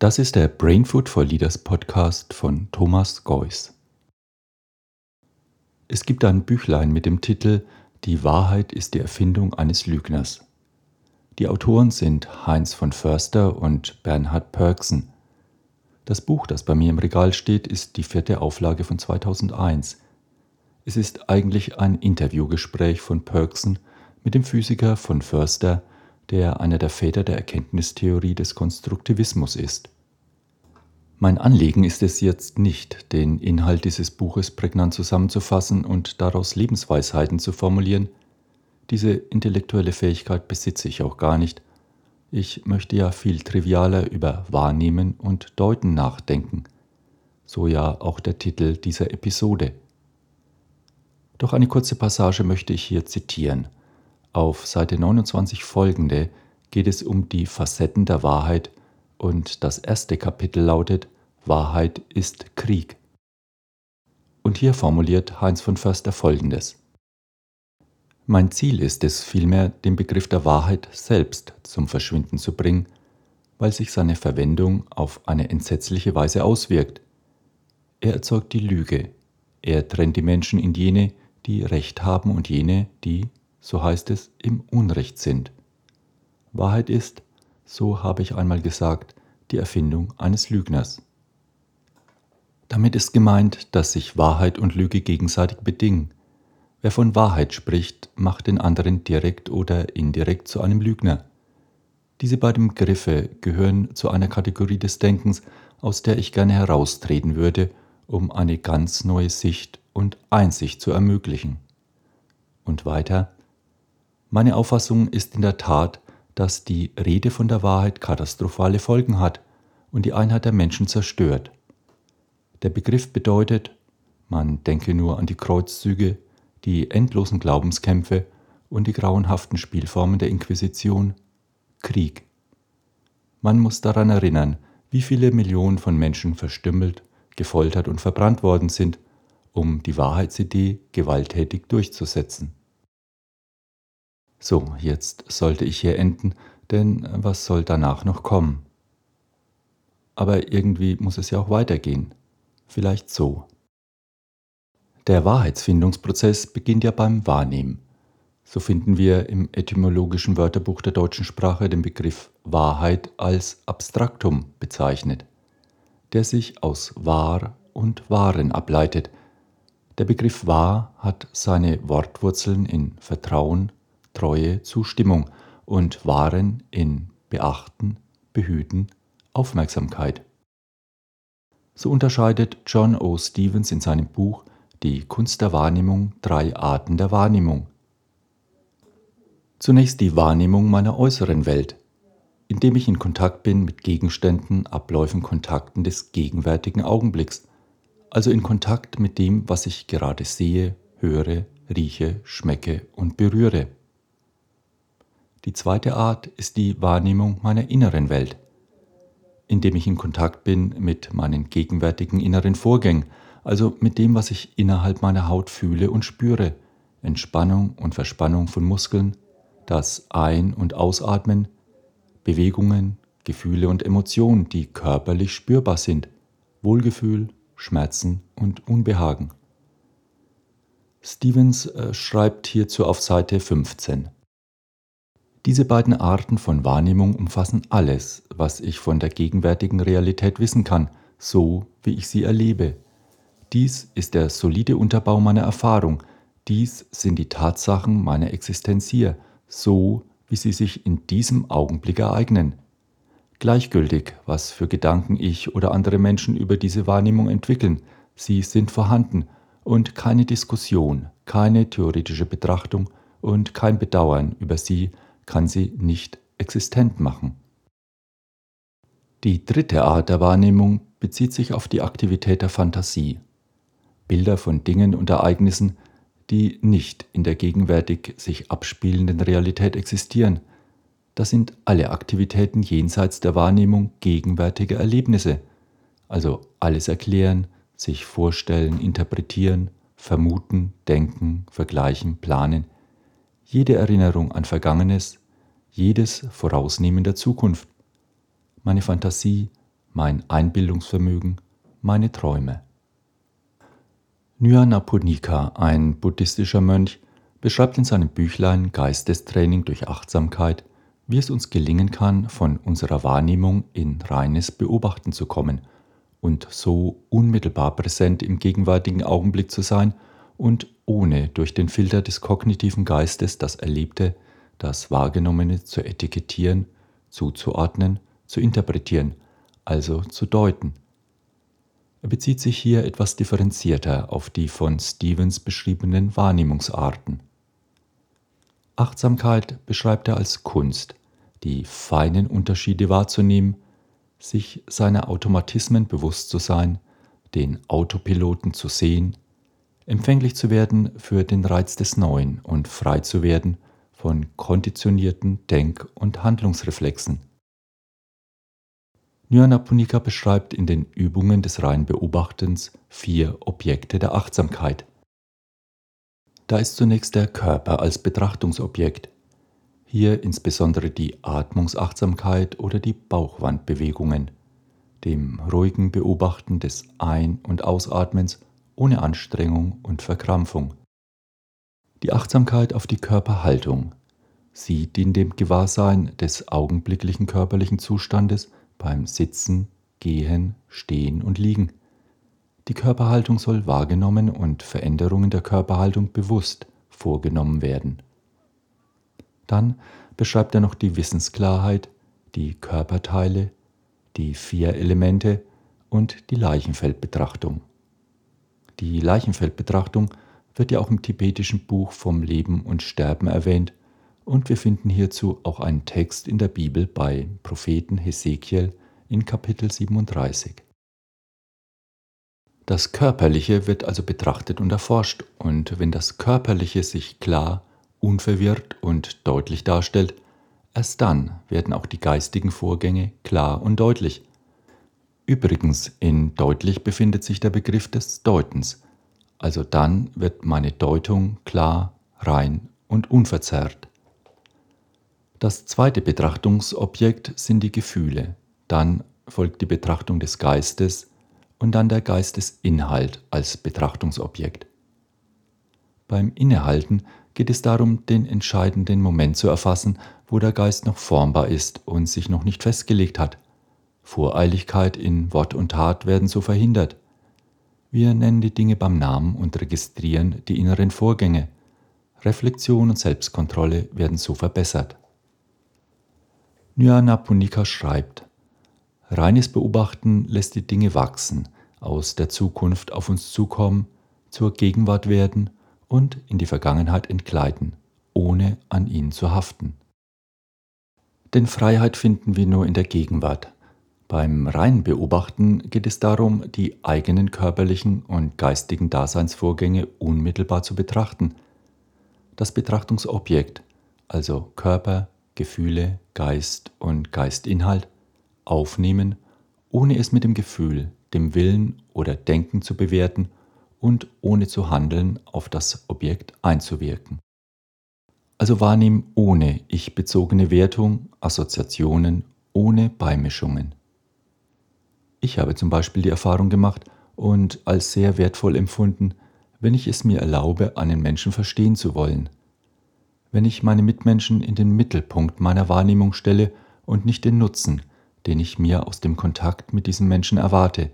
Das ist der Brain Food for Leaders Podcast von Thomas Geuss. Es gibt ein Büchlein mit dem Titel Die Wahrheit ist die Erfindung eines Lügners. Die Autoren sind Heinz von Förster und Bernhard Pörksen. Das Buch, das bei mir im Regal steht, ist die vierte Auflage von 2001. Es ist eigentlich ein Interviewgespräch von Pörksen mit dem Physiker von Förster, der einer der Väter der Erkenntnistheorie des Konstruktivismus ist. Mein Anliegen ist es jetzt nicht, den Inhalt dieses Buches prägnant zusammenzufassen und daraus Lebensweisheiten zu formulieren. Diese intellektuelle Fähigkeit besitze ich auch gar nicht. Ich möchte ja viel trivialer über Wahrnehmen und Deuten nachdenken. So ja auch der Titel dieser Episode. Doch eine kurze Passage möchte ich hier zitieren. Auf Seite 29 folgende geht es um die Facetten der Wahrheit und das erste Kapitel lautet Wahrheit ist Krieg. Und hier formuliert Heinz von Förster folgendes. Mein Ziel ist es vielmehr, den Begriff der Wahrheit selbst zum Verschwinden zu bringen, weil sich seine Verwendung auf eine entsetzliche Weise auswirkt. Er erzeugt die Lüge, er trennt die Menschen in jene, die Recht haben und jene, die, so heißt es, im Unrecht sind. Wahrheit ist, so habe ich einmal gesagt, die Erfindung eines Lügners. Damit ist gemeint, dass sich Wahrheit und Lüge gegenseitig bedingen. Wer von Wahrheit spricht, macht den anderen direkt oder indirekt zu einem Lügner. Diese beiden Begriffe gehören zu einer Kategorie des Denkens, aus der ich gerne heraustreten würde, um eine ganz neue Sicht und Einsicht zu ermöglichen. Und weiter, meine Auffassung ist in der Tat, dass die Rede von der Wahrheit katastrophale Folgen hat und die Einheit der Menschen zerstört. Der Begriff bedeutet, man denke nur an die Kreuzzüge, die endlosen Glaubenskämpfe und die grauenhaften Spielformen der Inquisition, Krieg. Man muss daran erinnern, wie viele Millionen von Menschen verstümmelt, gefoltert und verbrannt worden sind, um die Wahrheitsidee gewalttätig durchzusetzen. So, jetzt sollte ich hier enden, denn was soll danach noch kommen? Aber irgendwie muss es ja auch weitergehen. Vielleicht so. Der Wahrheitsfindungsprozess beginnt ja beim Wahrnehmen. So finden wir im etymologischen Wörterbuch der deutschen Sprache den Begriff Wahrheit als Abstraktum bezeichnet, der sich aus wahr und wahren ableitet, der Begriff wahr hat seine Wortwurzeln in Vertrauen, Treue, Zustimmung und wahren in Beachten, Behüten, Aufmerksamkeit. So unterscheidet John O. Stevens in seinem Buch Die Kunst der Wahrnehmung drei Arten der Wahrnehmung. Zunächst die Wahrnehmung meiner äußeren Welt, indem ich in Kontakt bin mit Gegenständen, Abläufen, Kontakten des gegenwärtigen Augenblicks also in Kontakt mit dem, was ich gerade sehe, höre, rieche, schmecke und berühre. Die zweite Art ist die Wahrnehmung meiner inneren Welt, indem ich in Kontakt bin mit meinen gegenwärtigen inneren Vorgängen, also mit dem, was ich innerhalb meiner Haut fühle und spüre, Entspannung und Verspannung von Muskeln, das Ein- und Ausatmen, Bewegungen, Gefühle und Emotionen, die körperlich spürbar sind, Wohlgefühl, Schmerzen und Unbehagen. Stevens äh, schreibt hierzu auf Seite 15. Diese beiden Arten von Wahrnehmung umfassen alles, was ich von der gegenwärtigen Realität wissen kann, so wie ich sie erlebe. Dies ist der solide Unterbau meiner Erfahrung, dies sind die Tatsachen meiner Existenz hier, so wie sie sich in diesem Augenblick ereignen. Gleichgültig, was für Gedanken ich oder andere Menschen über diese Wahrnehmung entwickeln, sie sind vorhanden und keine Diskussion, keine theoretische Betrachtung und kein Bedauern über sie kann sie nicht existent machen. Die dritte Art der Wahrnehmung bezieht sich auf die Aktivität der Fantasie. Bilder von Dingen und Ereignissen, die nicht in der gegenwärtig sich abspielenden Realität existieren, das sind alle Aktivitäten jenseits der Wahrnehmung gegenwärtiger Erlebnisse, also alles erklären, sich vorstellen, interpretieren, vermuten, denken, vergleichen, planen, jede Erinnerung an Vergangenes, jedes Vorausnehmen der Zukunft. Meine Fantasie, mein Einbildungsvermögen, meine Träume. Nyanaponika, ein buddhistischer Mönch, beschreibt in seinem Büchlein Geistestraining durch Achtsamkeit, wie es uns gelingen kann, von unserer Wahrnehmung in reines Beobachten zu kommen und so unmittelbar präsent im gegenwärtigen Augenblick zu sein und ohne durch den Filter des kognitiven Geistes das Erlebte, das Wahrgenommene zu etikettieren, zuzuordnen, zu interpretieren, also zu deuten. Er bezieht sich hier etwas differenzierter auf die von Stevens beschriebenen Wahrnehmungsarten. Achtsamkeit beschreibt er als Kunst, die feinen Unterschiede wahrzunehmen, sich seiner Automatismen bewusst zu sein, den Autopiloten zu sehen, empfänglich zu werden für den Reiz des Neuen und frei zu werden von konditionierten Denk- und Handlungsreflexen. Nyanaponika beschreibt in den Übungen des reinen Beobachtens vier Objekte der Achtsamkeit. Da ist zunächst der Körper als Betrachtungsobjekt, hier insbesondere die Atmungsachtsamkeit oder die Bauchwandbewegungen, dem ruhigen Beobachten des Ein- und Ausatmens ohne Anstrengung und Verkrampfung. Die Achtsamkeit auf die Körperhaltung. Sie dient dem Gewahrsein des augenblicklichen körperlichen Zustandes beim Sitzen, Gehen, Stehen und Liegen. Die Körperhaltung soll wahrgenommen und Veränderungen der Körperhaltung bewusst vorgenommen werden. Dann beschreibt er noch die Wissensklarheit, die Körperteile, die vier Elemente und die Leichenfeldbetrachtung. Die Leichenfeldbetrachtung wird ja auch im tibetischen Buch vom Leben und Sterben erwähnt und wir finden hierzu auch einen Text in der Bibel bei Propheten Hesekiel in Kapitel 37. Das Körperliche wird also betrachtet und erforscht und wenn das Körperliche sich klar unverwirrt und deutlich darstellt, erst dann werden auch die geistigen Vorgänge klar und deutlich. Übrigens, in deutlich befindet sich der Begriff des Deutens, also dann wird meine Deutung klar, rein und unverzerrt. Das zweite Betrachtungsobjekt sind die Gefühle, dann folgt die Betrachtung des Geistes und dann der Geistesinhalt als Betrachtungsobjekt. Beim Innehalten geht es darum, den entscheidenden Moment zu erfassen, wo der Geist noch formbar ist und sich noch nicht festgelegt hat. Voreiligkeit in Wort und Tat werden so verhindert. Wir nennen die Dinge beim Namen und registrieren die inneren Vorgänge. Reflexion und Selbstkontrolle werden so verbessert. Nyana Punika schreibt, Reines Beobachten lässt die Dinge wachsen, aus der Zukunft auf uns zukommen, zur Gegenwart werden und in die Vergangenheit entgleiten, ohne an ihn zu haften. Denn Freiheit finden wir nur in der Gegenwart. Beim reinen Beobachten geht es darum, die eigenen körperlichen und geistigen Daseinsvorgänge unmittelbar zu betrachten. Das Betrachtungsobjekt, also Körper, Gefühle, Geist und Geistinhalt, aufnehmen, ohne es mit dem Gefühl, dem Willen oder Denken zu bewerten und ohne zu handeln auf das Objekt einzuwirken. Also wahrnehmen ohne ich-bezogene Wertung, Assoziationen, ohne Beimischungen. Ich habe zum Beispiel die Erfahrung gemacht und als sehr wertvoll empfunden, wenn ich es mir erlaube, einen Menschen verstehen zu wollen. Wenn ich meine Mitmenschen in den Mittelpunkt meiner Wahrnehmung stelle und nicht den Nutzen, den ich mir aus dem Kontakt mit diesem Menschen erwarte,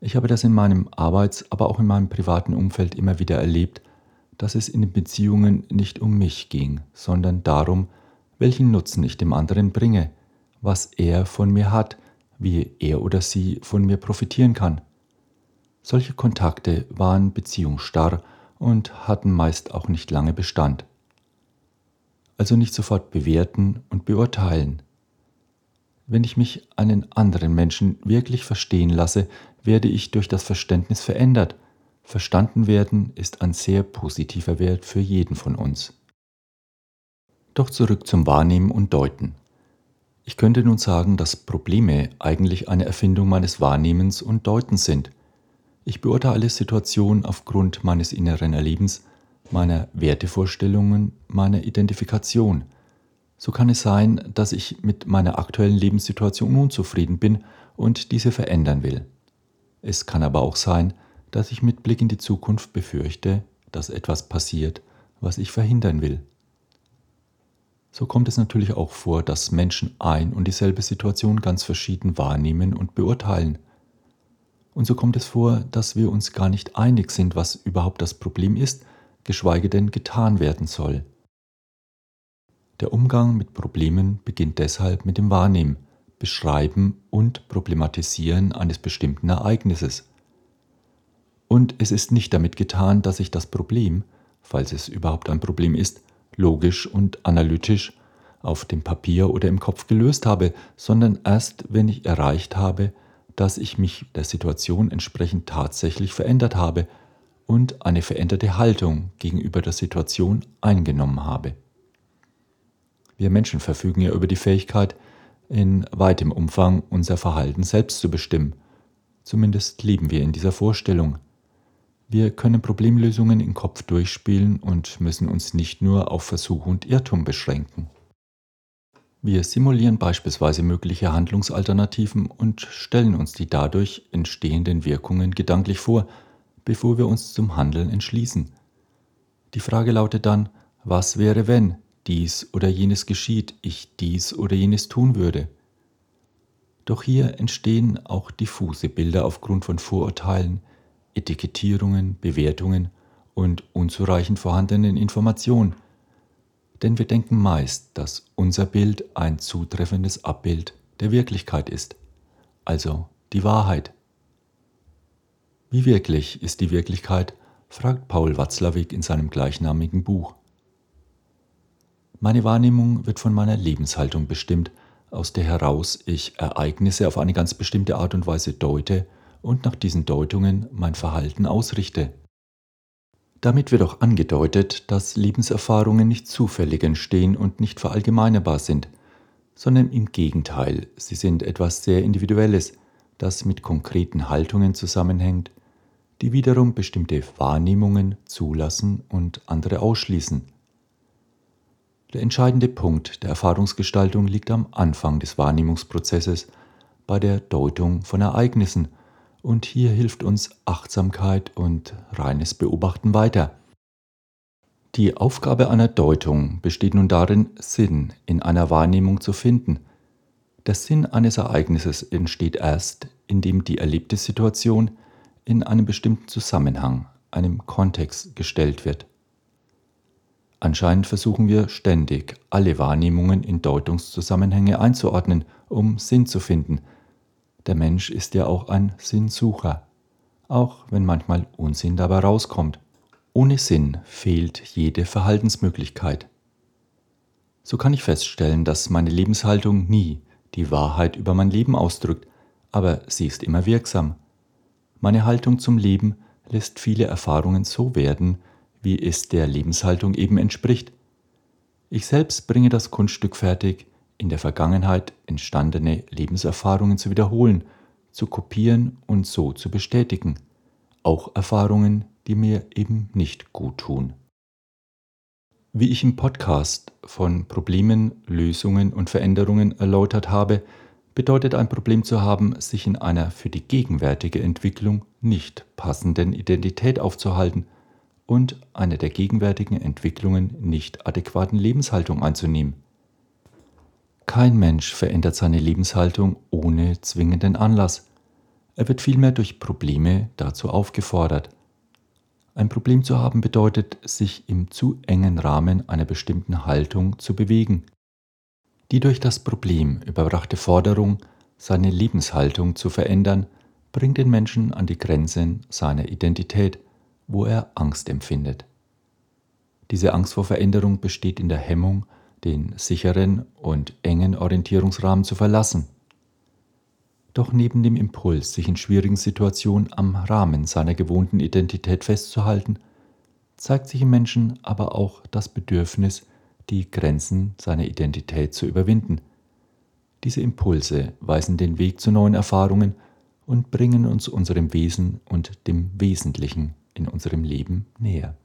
ich habe das in meinem Arbeits-, aber auch in meinem privaten Umfeld immer wieder erlebt, dass es in den Beziehungen nicht um mich ging, sondern darum, welchen Nutzen ich dem anderen bringe, was er von mir hat, wie er oder sie von mir profitieren kann. Solche Kontakte waren beziehungsstarr und hatten meist auch nicht lange Bestand. Also nicht sofort bewerten und beurteilen, wenn ich mich einen anderen Menschen wirklich verstehen lasse, werde ich durch das Verständnis verändert. Verstanden werden ist ein sehr positiver Wert für jeden von uns. Doch zurück zum Wahrnehmen und Deuten. Ich könnte nun sagen, dass Probleme eigentlich eine Erfindung meines Wahrnehmens und Deutens sind. Ich beurteile Situationen aufgrund meines inneren Erlebens, meiner Wertevorstellungen, meiner Identifikation – So kann es sein, dass ich mit meiner aktuellen Lebenssituation unzufrieden bin und diese verändern will. Es kann aber auch sein, dass ich mit Blick in die Zukunft befürchte, dass etwas passiert, was ich verhindern will. So kommt es natürlich auch vor, dass Menschen ein und dieselbe Situation ganz verschieden wahrnehmen und beurteilen. Und so kommt es vor, dass wir uns gar nicht einig sind, was überhaupt das Problem ist, geschweige denn getan werden soll. Der Umgang mit Problemen beginnt deshalb mit dem Wahrnehmen, Beschreiben und Problematisieren eines bestimmten Ereignisses. Und es ist nicht damit getan, dass ich das Problem, falls es überhaupt ein Problem ist, logisch und analytisch auf dem Papier oder im Kopf gelöst habe, sondern erst, wenn ich erreicht habe, dass ich mich der Situation entsprechend tatsächlich verändert habe und eine veränderte Haltung gegenüber der Situation eingenommen habe. Wir Menschen verfügen ja über die Fähigkeit, in weitem Umfang unser Verhalten selbst zu bestimmen. Zumindest leben wir in dieser Vorstellung. Wir können Problemlösungen im Kopf durchspielen und müssen uns nicht nur auf Versuch und Irrtum beschränken. Wir simulieren beispielsweise mögliche Handlungsalternativen und stellen uns die dadurch entstehenden Wirkungen gedanklich vor, bevor wir uns zum Handeln entschließen. Die Frage lautet dann, was wäre, wenn dies oder jenes geschieht, ich dies oder jenes tun würde. Doch hier entstehen auch diffuse Bilder aufgrund von Vorurteilen, Etikettierungen, Bewertungen und unzureichend vorhandenen Informationen, denn wir denken meist, dass unser Bild ein zutreffendes Abbild der Wirklichkeit ist, also die Wahrheit. Wie wirklich ist die Wirklichkeit, fragt Paul Watzlawick in seinem gleichnamigen Buch. Meine Wahrnehmung wird von meiner Lebenshaltung bestimmt, aus der heraus ich Ereignisse auf eine ganz bestimmte Art und Weise deute und nach diesen Deutungen mein Verhalten ausrichte. Damit wird auch angedeutet, dass Lebenserfahrungen nicht zufällig entstehen und nicht verallgemeinerbar sind, sondern im Gegenteil, sie sind etwas sehr Individuelles, das mit konkreten Haltungen zusammenhängt, die wiederum bestimmte Wahrnehmungen zulassen und andere ausschließen. Der entscheidende Punkt der Erfahrungsgestaltung liegt am Anfang des Wahrnehmungsprozesses, bei der Deutung von Ereignissen, und hier hilft uns Achtsamkeit und reines Beobachten weiter. Die Aufgabe einer Deutung besteht nun darin, Sinn in einer Wahrnehmung zu finden. Der Sinn eines Ereignisses entsteht erst, indem die erlebte Situation in einem bestimmten Zusammenhang, einem Kontext gestellt wird. Anscheinend versuchen wir ständig, alle Wahrnehmungen in Deutungszusammenhänge einzuordnen, um Sinn zu finden. Der Mensch ist ja auch ein Sinnsucher, auch wenn manchmal Unsinn dabei rauskommt. Ohne Sinn fehlt jede Verhaltensmöglichkeit. So kann ich feststellen, dass meine Lebenshaltung nie die Wahrheit über mein Leben ausdrückt, aber sie ist immer wirksam. Meine Haltung zum Leben lässt viele Erfahrungen so werden, wie es der Lebenshaltung eben entspricht. Ich selbst bringe das Kunststück fertig, in der Vergangenheit entstandene Lebenserfahrungen zu wiederholen, zu kopieren und so zu bestätigen, auch Erfahrungen, die mir eben nicht gut tun. Wie ich im Podcast von Problemen, Lösungen und Veränderungen erläutert habe, bedeutet ein Problem zu haben, sich in einer für die gegenwärtige Entwicklung nicht passenden Identität aufzuhalten und eine der gegenwärtigen Entwicklungen nicht adäquaten Lebenshaltung einzunehmen. Kein Mensch verändert seine Lebenshaltung ohne zwingenden Anlass. Er wird vielmehr durch Probleme dazu aufgefordert. Ein Problem zu haben bedeutet, sich im zu engen Rahmen einer bestimmten Haltung zu bewegen. Die durch das Problem überbrachte Forderung, seine Lebenshaltung zu verändern, bringt den Menschen an die Grenzen seiner Identität wo er Angst empfindet. Diese Angst vor Veränderung besteht in der Hemmung, den sicheren und engen Orientierungsrahmen zu verlassen. Doch neben dem Impuls, sich in schwierigen Situationen am Rahmen seiner gewohnten Identität festzuhalten, zeigt sich im Menschen aber auch das Bedürfnis, die Grenzen seiner Identität zu überwinden. Diese Impulse weisen den Weg zu neuen Erfahrungen und bringen uns unserem Wesen und dem Wesentlichen in unserem Leben näher.